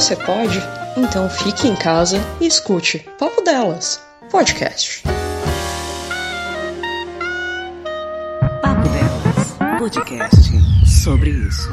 você pode? Então fique em casa e escute Papo Delas, podcast. Papo Delas, podcast sobre isso.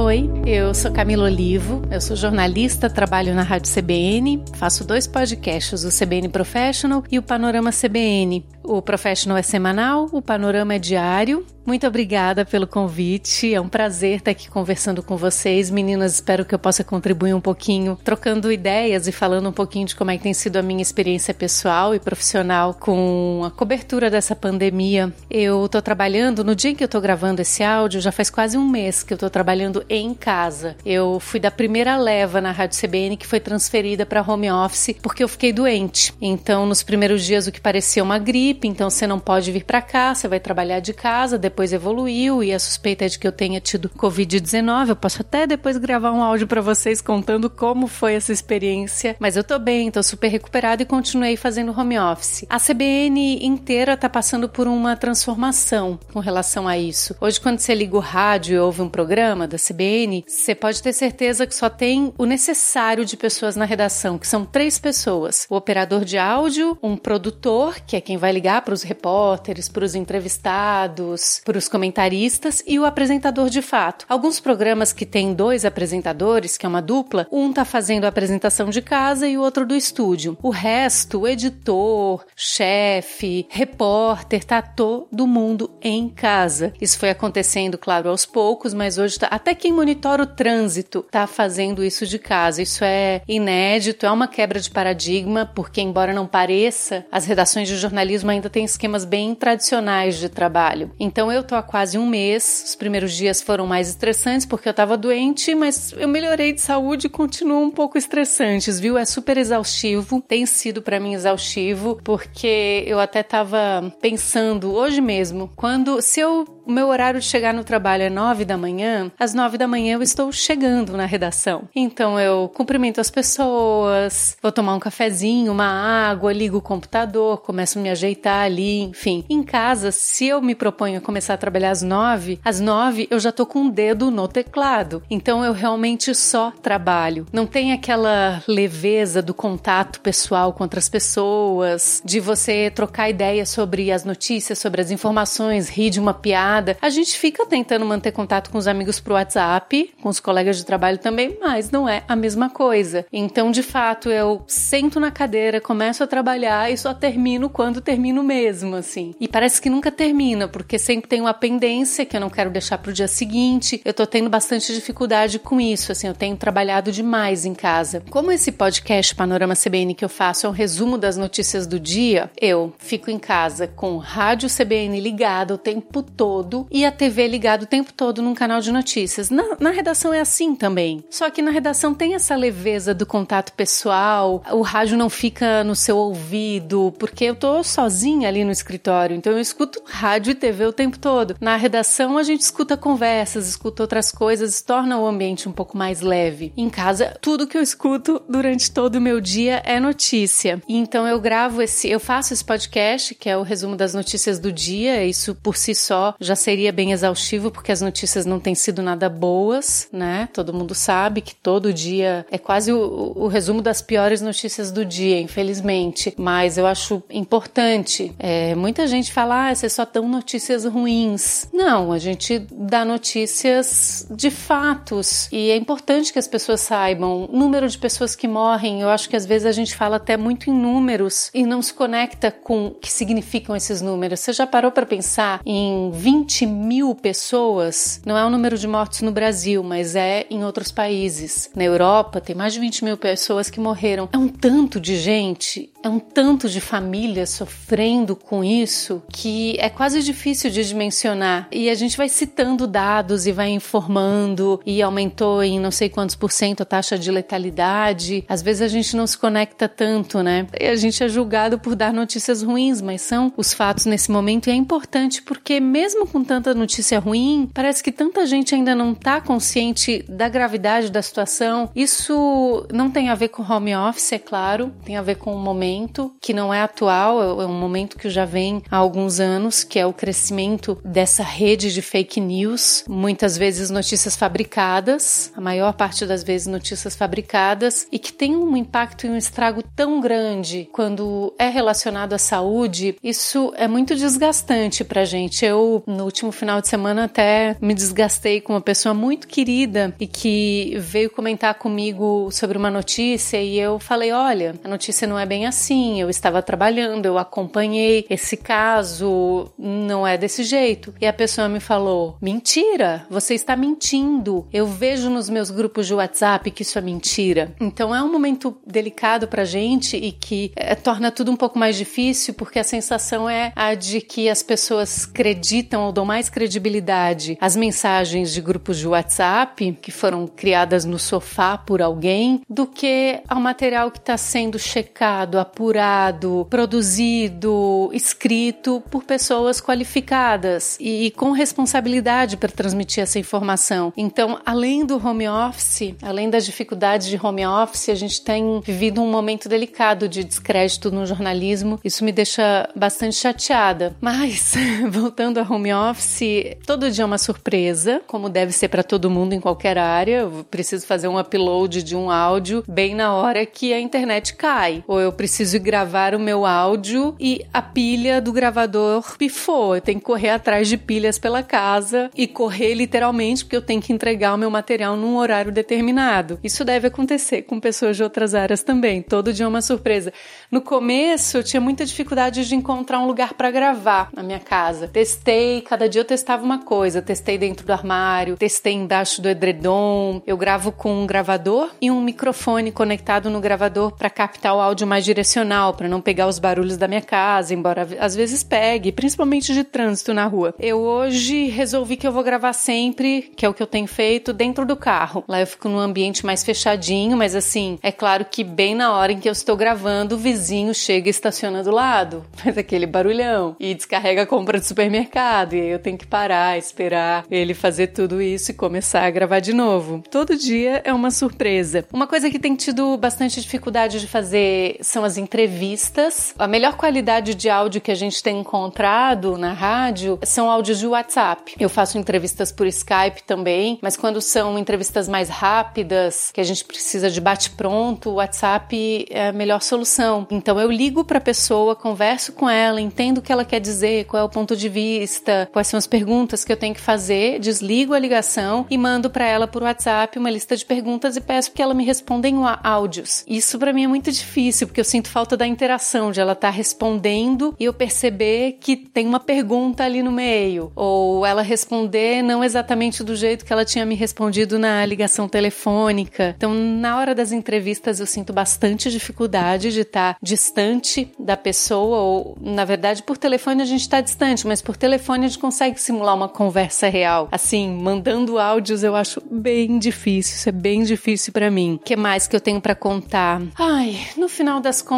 Oi, eu sou Camila Olivo, eu sou jornalista, trabalho na Rádio CBN, faço dois podcasts, o CBN Professional e o Panorama CBN. O Professional é semanal, o Panorama é diário. Muito obrigada pelo convite. É um prazer estar aqui conversando com vocês. Meninas, espero que eu possa contribuir um pouquinho, trocando ideias e falando um pouquinho de como é que tem sido a minha experiência pessoal e profissional com a cobertura dessa pandemia. Eu estou trabalhando, no dia em que eu estou gravando esse áudio, já faz quase um mês que eu estou trabalhando em casa. Eu fui da primeira leva na Rádio CBN que foi transferida para home office porque eu fiquei doente. Então, nos primeiros dias, o que parecia uma gripe, então você não pode vir para cá, você vai trabalhar de casa, depois evoluiu e a suspeita é de que eu tenha tido Covid-19. Eu posso até depois gravar um áudio para vocês contando como foi essa experiência. Mas eu tô bem, tô super recuperada e continuei fazendo home office. A CBN inteira tá passando por uma transformação com relação a isso. Hoje, quando você liga o rádio e ouve um programa da CBN, você pode ter certeza que só tem o necessário de pessoas na redação, que são três pessoas: o operador de áudio, um produtor, que é quem vai ligar para os repórteres, para os entrevistados, para os comentaristas e o apresentador de fato. Alguns programas que têm dois apresentadores, que é uma dupla, um tá fazendo a apresentação de casa e o outro do estúdio. O resto, editor, chefe, repórter, tá todo mundo em casa. Isso foi acontecendo, claro, aos poucos, mas hoje tá, até quem monitora o trânsito tá fazendo isso de casa. Isso é inédito, é uma quebra de paradigma, porque embora não pareça, as redações de jornalismo ainda têm esquemas bem tradicionais de trabalho. Então eu tô há quase um mês. Os primeiros dias foram mais estressantes porque eu tava doente, mas eu melhorei de saúde e continuam um pouco estressantes, viu? É super exaustivo. Tem sido para mim exaustivo porque eu até tava pensando hoje mesmo, quando se eu o meu horário de chegar no trabalho é nove da manhã, às nove da manhã eu estou chegando na redação. Então eu cumprimento as pessoas, vou tomar um cafezinho, uma água, ligo o computador, começo a me ajeitar ali, enfim. Em casa, se eu me proponho a começar a trabalhar às nove, às nove eu já tô com o um dedo no teclado. Então eu realmente só trabalho. Não tem aquela leveza do contato pessoal com outras pessoas, de você trocar ideias sobre as notícias, sobre as informações, rir de uma piada nada. A gente fica tentando manter contato com os amigos pro WhatsApp, com os colegas de trabalho também, mas não é a mesma coisa. Então, de fato, eu sento na cadeira, começo a trabalhar e só termino quando termino mesmo, assim. E parece que nunca termina, porque sempre tem uma pendência que eu não quero deixar pro dia seguinte. Eu tô tendo bastante dificuldade com isso, assim, eu tenho trabalhado demais em casa. Como esse podcast Panorama CBN que eu faço é um resumo das notícias do dia, eu fico em casa com o rádio CBN ligado o tempo todo todo e a TV ligada o tempo todo num canal de notícias. Na, na redação é assim também. Só que na redação tem essa leveza do contato pessoal, o rádio não fica no seu ouvido, porque eu tô sozinha ali no escritório, então eu escuto rádio e TV o tempo todo. Na redação a gente escuta conversas, escuta outras coisas, torna o ambiente um pouco mais leve. Em casa, tudo que eu escuto durante todo o meu dia é notícia. Então eu gravo esse, eu faço esse podcast, que é o resumo das notícias do dia, isso por si só já seria bem exaustivo porque as notícias não têm sido nada boas, né? Todo mundo sabe que todo dia é quase o, o resumo das piores notícias do dia, infelizmente. Mas eu acho importante. É, muita gente fala, ah, vocês só dão notícias ruins. Não, a gente dá notícias de fatos e é importante que as pessoas saibam. Número de pessoas que morrem, eu acho que às vezes a gente fala até muito em números e não se conecta com o que significam esses números. Você já parou para pensar em 20 20 mil pessoas, não é o número de mortos no Brasil, mas é em outros países. Na Europa, tem mais de 20 mil pessoas que morreram. É um tanto de gente, é um tanto de famílias sofrendo com isso que é quase difícil de dimensionar. E a gente vai citando dados e vai informando, e aumentou em não sei quantos por cento a taxa de letalidade. Às vezes a gente não se conecta tanto, né? E a gente é julgado por dar notícias ruins, mas são os fatos nesse momento e é importante porque mesmo com tanta notícia ruim, parece que tanta gente ainda não está consciente da gravidade da situação. Isso não tem a ver com home office, é claro, tem a ver com o momento momento que não é atual, é um momento que já vem há alguns anos, que é o crescimento dessa rede de fake news, muitas vezes notícias fabricadas, a maior parte das vezes notícias fabricadas, e que tem um impacto e um estrago tão grande quando é relacionado à saúde. Isso é muito desgastante pra gente. Eu, no último final de semana, até me desgastei com uma pessoa muito querida e que veio comentar comigo sobre uma notícia e eu falei: olha, a notícia não é bem assim, eu estava trabalhando, eu acompanhei esse caso, não é desse jeito. E a pessoa me falou: mentira, você está mentindo. Eu vejo nos meus grupos de WhatsApp que isso é mentira. Então é um momento delicado pra gente e que é, torna tudo um pouco mais difícil porque a sensação é a de que as pessoas acreditam ou dão mais credibilidade às mensagens de grupos de WhatsApp que foram criadas no sofá por alguém do que ao material que está sendo checado, apurado, produzido, escrito por pessoas qualificadas e com responsabilidade para transmitir essa informação. Então, além do home office, além das dificuldades de home office, a gente tem vivido um momento delicado de descrédito no jornalismo. Isso me deixa bastante chateada. Mas, voltando ao home office, todo dia é uma surpresa, como deve ser para todo mundo em qualquer área. Eu preciso fazer um upload de um áudio bem na hora que a internet cai. Ou eu preciso gravar o meu áudio e a pilha do gravador pifou. Eu tenho que correr atrás de pilhas pela casa e correr literalmente porque eu tenho que entregar o meu material num horário determinado. Isso deve acontecer com pessoas de outras áreas também. Todo dia é uma surpresa. No começo, eu tinha muita dificuldade de encontrar um lugar para gravar na minha casa. Testei, cada dia eu testava uma coisa. Testei dentro do armário, testei embaixo do edredom. Eu gravo com um gravador e um microfone conectado no gravador para captar o áudio mais direcional, para não pegar os barulhos da minha casa, embora às vezes pegue, principalmente de trânsito na rua. Eu hoje resolvi que eu vou gravar sempre, que é o que eu tenho feito, dentro do carro. Lá eu fico num ambiente mais fechadinho, mas assim, é claro que bem na hora em que eu estou gravando, o vizinho chega e estaciona do lado, faz aquele barulhão e descarrega a compra do supermercado. E aí eu tenho que parar, esperar ele fazer tudo isso e começar a gravar de novo. Todo dia é uma surpresa. Uma coisa que tem tido bastante dificuldade de fazer são as entrevistas. A melhor qualidade de áudio que a gente tem encontrado na rádio são áudios de WhatsApp. Eu faço entrevistas por Skype também, mas quando são entrevistas mais rápidas, que a gente precisa de bate-pronto, o WhatsApp é a melhor solução. Então eu ligo para a pessoa, converso com ela, entendo o que ela quer dizer, qual é o ponto de vista, quais são as perguntas que eu tenho que fazer, desligo a ligação e mando para ela por WhatsApp uma lista de perguntas e peço que ela me responda em áudios. Isso para mim é muito difícil, porque eu sinto falta da interação, de ela estar tá respondendo e eu perceber que tem uma pergunta ali no meio, ou ela responder não exatamente do jeito que ela tinha me respondido na ligação telefônica. Então, na hora das entrevistas, eu sinto bastante dificuldade de estar tá distante da pessoa, ou na verdade, por telefone a gente está distante, mas por telefone a gente consegue simular uma conversa real. Assim, mandando áudios eu acho bem difícil, isso é bem difícil para mim. O que mais que eu tenho para contar? Ai, no final das contas,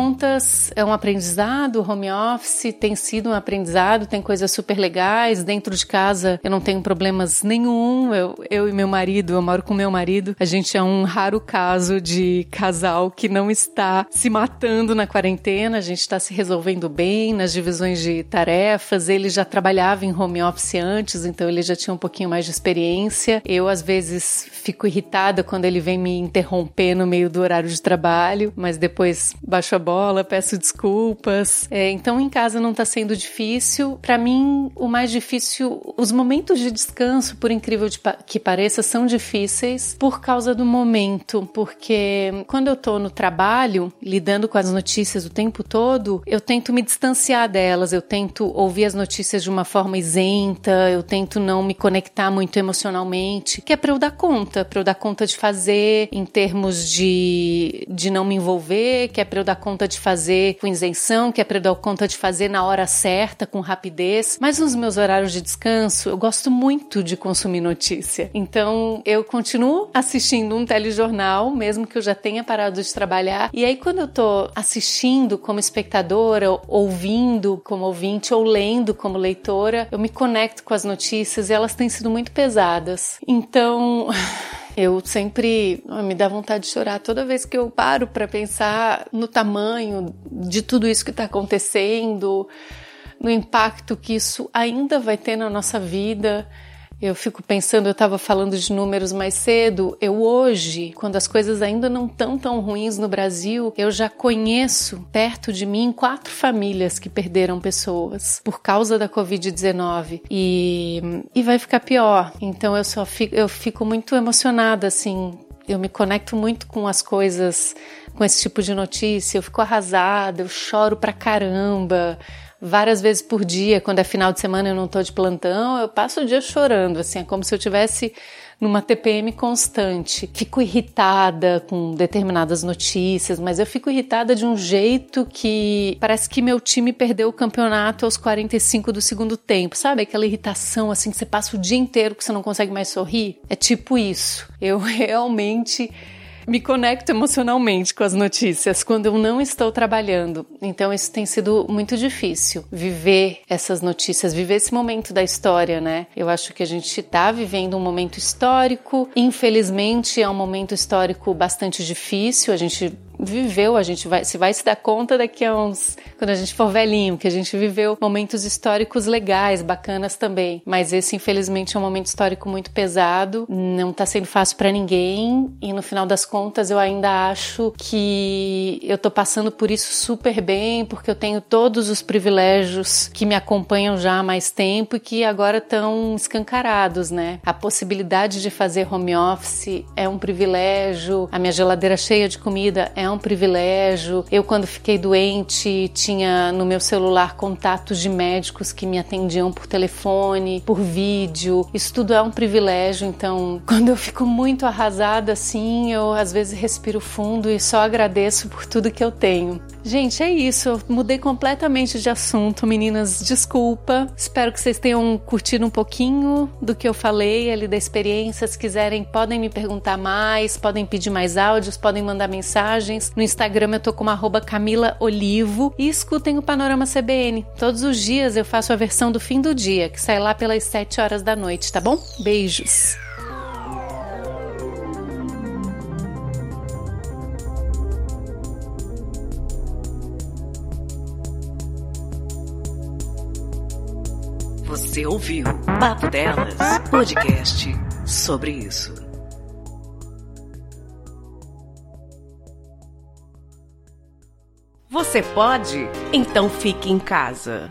é um aprendizado, home office tem sido um aprendizado, tem coisas super legais. Dentro de casa eu não tenho problemas nenhum. Eu, eu e meu marido, eu moro com meu marido, a gente é um raro caso de casal que não está se matando na quarentena, a gente está se resolvendo bem nas divisões de tarefas. Ele já trabalhava em home office antes, então ele já tinha um pouquinho mais de experiência. Eu, às vezes, fico irritada quando ele vem me interromper no meio do horário de trabalho, mas depois baixo a bola, peço desculpas. É, então, em casa não está sendo difícil. Para mim, o mais difícil, os momentos de descanso, por incrível que pareça, são difíceis por causa do momento, porque quando eu tô no trabalho, lidando com as notícias o tempo todo, eu tento me distanciar delas, eu tento ouvir as notícias de uma forma isenta, eu tento não me conectar muito emocionalmente, que é para eu dar conta, para eu dar conta de fazer em termos de, de não me envolver, que é para eu dar conta de fazer com isenção, que é para conta de fazer na hora certa, com rapidez. Mas nos meus horários de descanso, eu gosto muito de consumir notícia. Então, eu continuo assistindo um telejornal, mesmo que eu já tenha parado de trabalhar. E aí, quando eu tô assistindo como espectadora, ouvindo como ouvinte ou lendo como leitora, eu me conecto com as notícias e elas têm sido muito pesadas. Então, Eu sempre me dá vontade de chorar toda vez que eu paro para pensar no tamanho de tudo isso que está acontecendo, no impacto que isso ainda vai ter na nossa vida. Eu fico pensando, eu estava falando de números mais cedo. Eu hoje, quando as coisas ainda não estão tão ruins no Brasil, eu já conheço perto de mim quatro famílias que perderam pessoas por causa da Covid-19 e, e vai ficar pior. Então eu só fico, eu fico muito emocionada assim. Eu me conecto muito com as coisas, com esse tipo de notícia. Eu fico arrasada, eu choro pra caramba várias vezes por dia, quando é final de semana eu não estou de plantão, eu passo o dia chorando, assim, é como se eu tivesse numa TPM constante. Fico irritada com determinadas notícias, mas eu fico irritada de um jeito que parece que meu time perdeu o campeonato aos 45 do segundo tempo, sabe? Aquela irritação assim que você passa o dia inteiro que você não consegue mais sorrir. É tipo isso. Eu realmente me conecto emocionalmente com as notícias quando eu não estou trabalhando. Então isso tem sido muito difícil viver essas notícias, viver esse momento da história, né? Eu acho que a gente está vivendo um momento histórico. Infelizmente é um momento histórico bastante difícil. A gente viveu, a gente vai, se vai se dar conta daqui a uns, quando a gente for velhinho, que a gente viveu momentos históricos legais, bacanas também. Mas esse, infelizmente, é um momento histórico muito pesado, não tá sendo fácil para ninguém e no final das contas eu ainda acho que eu tô passando por isso super bem, porque eu tenho todos os privilégios que me acompanham já há mais tempo e que agora estão escancarados, né? A possibilidade de fazer home office é um privilégio, a minha geladeira cheia de comida é um privilégio. Eu, quando fiquei doente, tinha no meu celular contatos de médicos que me atendiam por telefone, por vídeo. Isso tudo é um privilégio. Então, quando eu fico muito arrasada assim, eu às vezes respiro fundo e só agradeço por tudo que eu tenho. Gente, é isso. Eu mudei completamente de assunto, meninas. Desculpa. Espero que vocês tenham curtido um pouquinho do que eu falei ali da experiência. Se quiserem, podem me perguntar mais, podem pedir mais áudios, podem mandar mensagens. No Instagram eu tô como Camila Olivo e escutem o Panorama CBN. Todos os dias eu faço a versão do fim do dia, que sai lá pelas 7 horas da noite, tá bom? Beijos! Você ouviu Papo Delas, podcast sobre isso. Você pode? Então fique em casa.